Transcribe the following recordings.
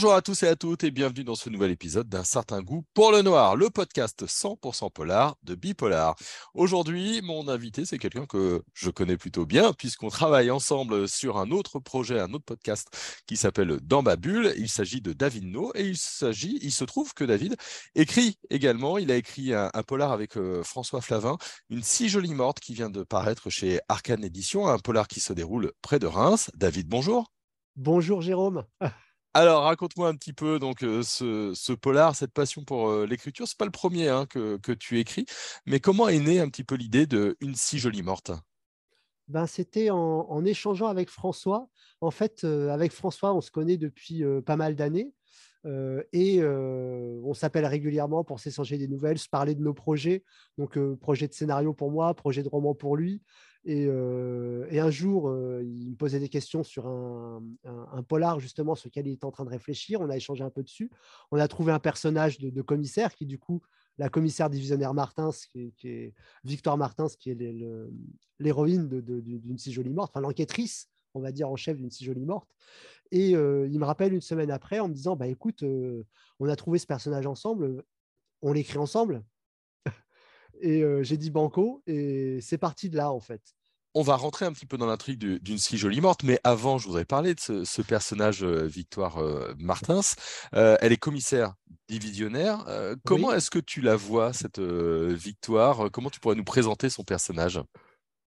Bonjour à tous et à toutes et bienvenue dans ce nouvel épisode d'un certain goût pour le noir, le podcast 100% polar de Bipolar. Aujourd'hui, mon invité, c'est quelqu'un que je connais plutôt bien puisqu'on travaille ensemble sur un autre projet, un autre podcast qui s'appelle Dans. Il s'agit de David No et il s'agit, il se trouve que David écrit également. Il a écrit un, polar avec euh, François Flavin, une si jolie morte qui vient de paraître chez Arcane Édition, un polar qui se déroule près de Reims. David, bonjour. Bonjour Jérôme. Alors, raconte-moi un petit peu donc ce, polar, cette passion pour euh, l'écriture. C'est pas le premier hein, que, tu écris, mais comment est née un petit peu l'idée de Une si jolie morte? Ben, C'était en, échangeant avec François. En fait, avec François, on se connaît depuis pas mal d'années. et on s'appelle régulièrement pour s'échanger des nouvelles, se parler de nos projets. Donc, projet de scénario pour moi, projet de roman pour lui. Et, un jour, il me posait des questions sur un, polar, justement, sur lequel il était en train de réfléchir. On a échangé un peu dessus. On a trouvé un personnage de, commissaire qui, du coup, la commissaire divisionnaire Martins, qui est, Victoire Martins, qui est l'héroïne d'une si jolie morte, enfin l'enquêtrice, on va dire, en chef d'une si jolie morte. Et il me rappelle une semaine après en me disant bah, écoute, on a trouvé ce personnage ensemble, on l'écrit ensemble. Et j'ai dit banco, et c'est parti de là, en fait. On va rentrer un petit peu dans l'intrigue d'une si jolie morte, mais avant, je voudrais parler de ce, personnage, Victoire Martins. elle est commissaire divisionnaire. comment est-ce que tu la vois, cette Victoire? Comment tu pourrais nous présenter son personnage?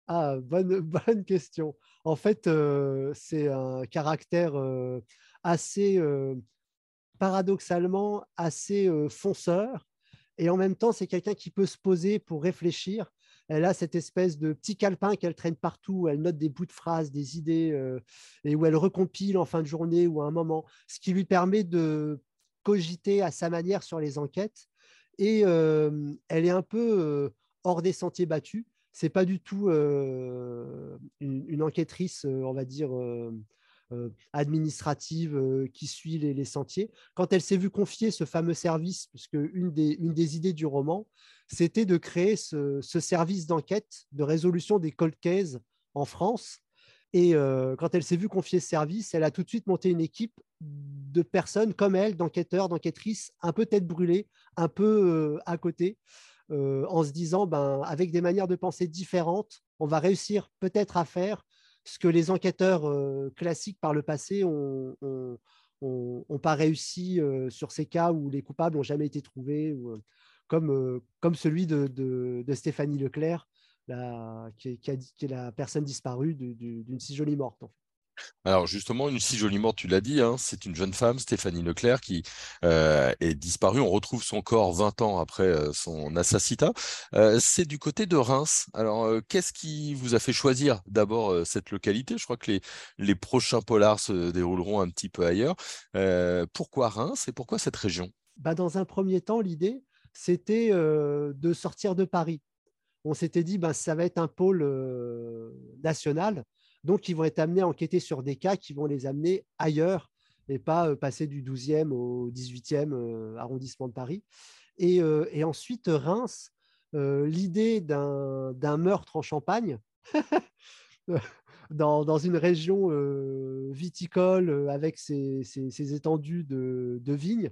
Ah, bonne, bonne question. En fait, c'est un caractère assez, paradoxalement, assez fonceur et en même temps, c'est quelqu'un qui peut se poser pour réfléchir. Elle a cette espèce de petit calepin qu'elle traîne partout, elle note des bouts de phrases, des idées, euh, et où elle recompile en fin de journée ou à un moment, ce qui lui permet de cogiter à sa manière sur les enquêtes. Et euh, elle est un peu euh, hors des sentiers battus. C'est pas du tout une, enquêtrice, on va dire, administrative euh, qui suit les, sentiers. Quand elle s'est vue confier ce fameux service, puisque une des, une des idées du roman, c'était de créer ce, service d'enquête, de résolution des cold cases en France. Et euh, quand elle s'est vue confier ce service, elle a tout de suite monté une équipe de personnes comme elle, d'enquêteurs, d'enquêtrices, un peu tête brûlée, un peu à côté, en se disant, ben, avec des manières de penser différentes, on va réussir peut-être à faire ce que les enquêteurs classiques par le passé ont, pas réussi sur ces cas où les coupables n'ont jamais été trouvés, ou, comme, comme celui de, Stéphanie Leclerc, qui, est, la personne disparue d'une si jolie morte. Alors justement, une si jolie morte, tu l'as dit, hein, c'est une jeune femme, Stéphanie Leclerc, qui euh, est disparue. On retrouve son corps 20 ans après euh, son assassinat. Euh, c'est du côté de Reims. Alors qu'est-ce qui vous a fait choisir d'abord cette localité? Je crois que les, les, prochains polars se dérouleront un petit peu ailleurs. pourquoi Reims et pourquoi cette région? Bah, Dans un premier temps, l'idée, c'était de sortir de Paris. On s'était dit, bah, ça va être un pôle national donc, ils vont être amenés à enquêter sur des cas qui vont les amener ailleurs et pas euh, passer du 12e au 18e euh, arrondissement de Paris. Et, euh, ensuite, Reims, l'idée d'un meurtre en Champagne, dans, une région viticole avec ses, étendues de, vignes,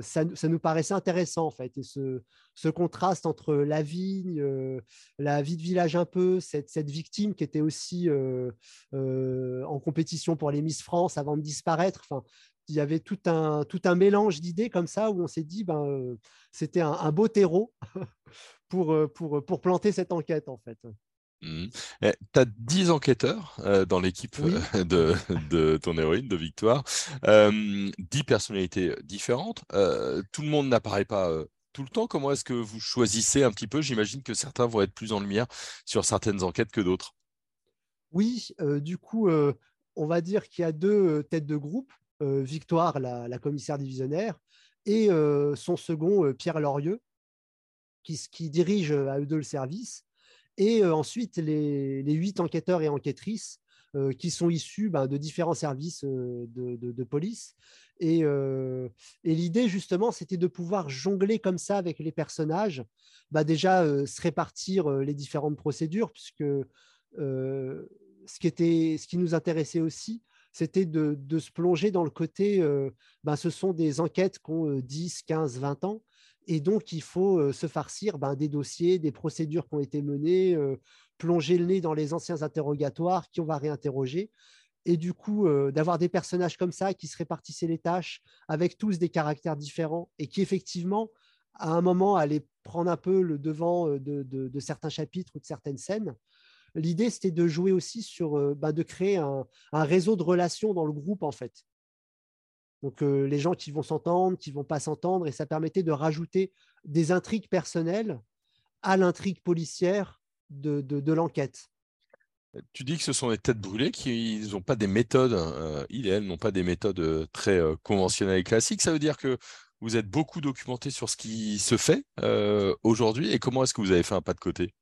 ça, nous paraissait intéressant en fait. Et ce, contraste entre la vigne, la vie de village un peu, cette, victime qui était aussi en compétition pour les Miss France avant de disparaître. Enfin, il y avait tout un, tout un mélange d'idées comme ça où on s'est dit ben, c'était un, un, beau terreau pour, pour, pour planter cette enquête en fait. Mmh. Eh, tu as 10 enquêteurs euh, dans l'équipe euh, de, ton héroïne, de Victoire, euh, 10 personnalités différentes. Euh, tout le monde n'apparaît pas tout le temps. Comment est-ce que vous choisissez un petit peu? J'imagine que certains vont être plus en lumière sur certaines enquêtes que d'autres. Oui, du coup, on va dire qu'il y a deux têtes de groupe. Victoire, la, la, commissaire divisionnaire, et son second, Pierre Lorieux, qui, qui dirige à eux deux le service et ensuite les, huit enquêteurs et enquêtrices qui sont issus ben, de différents services de, police. Et, l'idée, justement, c'était de pouvoir jongler comme ça avec les personnages, bah, déjà se répartir les différentes procédures, puisque ce, qui était, ce qui nous intéressait aussi, c'était de, se plonger dans le côté, ben, ce sont des enquêtes qui ont 10, 15, 20 ans, et donc il faut se farcir ben, des dossiers, des procédures qui ont été menées, plonger le nez dans les anciens interrogatoires qui on va réinterroger. Et du coup, d'avoir des personnages comme ça qui se répartissaient les tâches avec tous des caractères différents et qui effectivement, à un moment, allaient prendre un peu le devant de, certains chapitres ou de certaines scènes. L'idée, c'était de jouer aussi sur, bah, de créer un, réseau de relations dans le groupe, en fait. Donc, les gens qui vont s'entendre, qui vont pas s'entendre, et ça permettait de rajouter des intrigues personnelles à l'intrigue policière de, l'enquête. Tu dis que ce sont des têtes brûlées qui n'ont pas des méthodes, euh, ils n'ont pas des méthodes euh, très euh, conventionnelles et classiques. Ça veut dire que vous êtes beaucoup documenté sur ce qui se fait euh, aujourd'hui et comment est-ce que vous avez fait un pas de côté?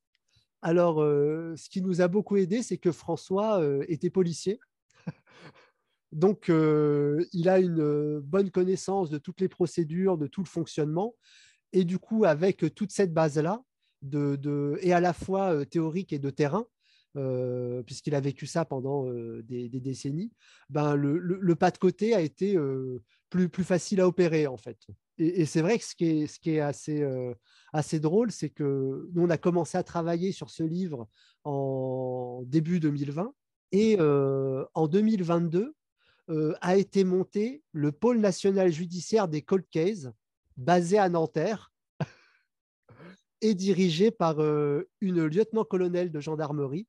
Alors, ce qui nous a beaucoup aidé, c'est que François était policier. Donc, il a une bonne connaissance de toutes les procédures, de tout le fonctionnement. Et du coup, avec toute cette base-là, de, et à la fois euh, théorique et de terrain, euh, puisqu'il a vécu ça pendant euh, des, décennies, ben le, pas de côté a été plus, plus facile à opérer en fait. Et, c'est vrai que ce qui est, ce qui est assez, assez drôle, c'est que nous, on a commencé à travailler sur ce livre en début 2020 et en 2022 a été monté le pôle national judiciaire des cold cases basé à Nanterre est dirigé par euh, une lieutenant-colonel de gendarmerie.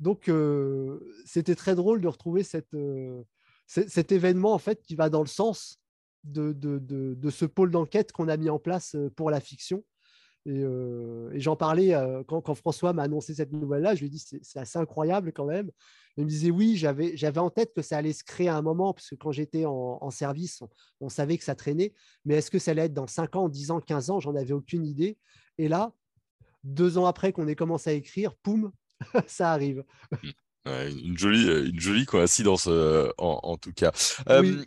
Donc, euh, c'était très drôle de retrouver euh, cet événement en fait qui va dans le sens de, ce pôle d'enquête qu'on a mis en place pour la fiction. Et, et j'en parlais quand, quand, François m'a annoncé cette nouvelle-là. Je lui ai dit c'est assez incroyable quand même. Il me disait oui, j'avais en tête que ça allait se créer à un moment, parce que quand j'étais en, en, service, on, on, savait que ça traînait. Mais est-ce que ça allait être dans 5 ans, 10 ans, 15 ans? J'en avais aucune idée. Et là, deux ans après qu'on ait commencé à écrire, poum, ça arrive. une, jolie, une jolie coïncidence euh, en, tout cas. Euh,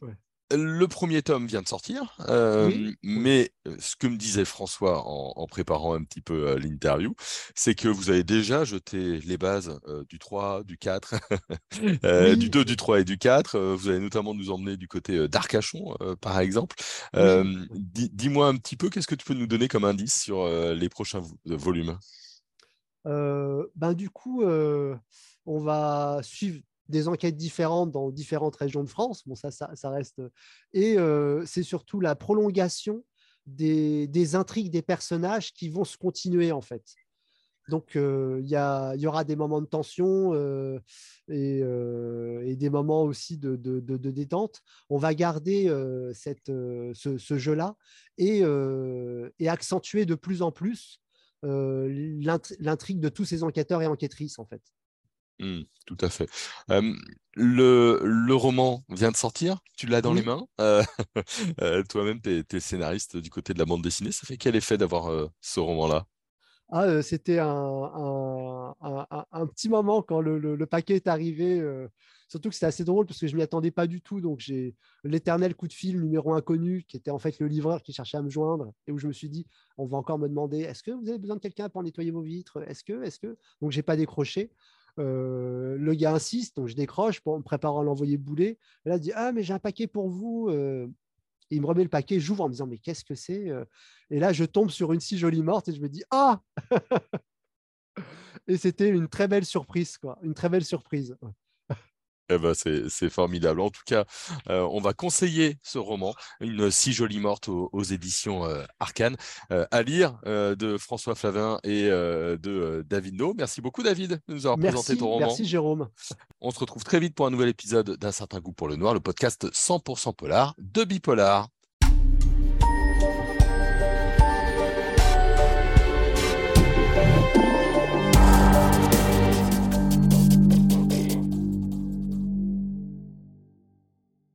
le premier tome vient de sortir, euh, mais ce que me disait François en, préparant un petit peu l'interview, c'est que vous avez déjà jeté les bases du 3, du 4, du 2, du 3 et du 4. vous allez notamment nous emmener du côté d'Arcachon, par exemple. Dis-moi un petit peu, qu'est-ce que tu peux nous donner comme indice sur les prochains volumes? Ben, Du coup, on va suivre des enquêtes différentes dans différentes régions de France. Bon, ça, ça, reste. Et euh, c'est surtout la prolongation des, intrigues des personnages qui vont se continuer, en fait. Donc, euh, il y, y, aura des moments de tension euh, et, des moments aussi de, détente. On va garder cette, ce, jeu-là et, et, accentuer de plus en plus l'intrigue de tous ces enquêteurs et enquêtrices, en fait. Mmh, tout à fait. le, le, roman vient de sortir, tu l'as dans les mains. Euh, euh, toi-même, tu es, scénariste du côté de la bande dessinée. Ça fait quel effet d'avoir euh, ce roman-là? Ah, C'était un, un, un, petit moment quand le, le, paquet est arrivé. surtout que c'était assez drôle parce que je ne m'y attendais pas du tout. Donc, j'ai l'éternel coup de fil numéro inconnu qui était en fait le livreur qui cherchait à me joindre et où je me suis dit, on va encore me demander, est-ce que vous avez besoin de quelqu'un pour nettoyer vos vitres? Est-ce que, est-ce que? Donc, j'ai pas décroché. Euh, le gars insiste, donc je décroche pour me préparer à l'envoyer bouler. Là, il dit Ah, mais j'ai un paquet pour vous. Euh. il me remet le paquet, j'ouvre en me disant Mais qu'est-ce que c'est euh? Et là, je tombe sur une si jolie morte et je me dis Ah Et c'était une très belle surprise, quoi. Une très belle surprise. Eh ben, c'est formidable. En tout cas, euh, on va conseiller ce roman, Une si jolie morte aux, éditions euh, Arcane, euh, à lire de François Flavin et de David No. Merci beaucoup, David, de nous avoir présenté ton roman. Merci, Jérôme. On se retrouve très vite pour un nouvel épisode d'Un certain goût pour le noir, le podcast 100% polar de Bipolar.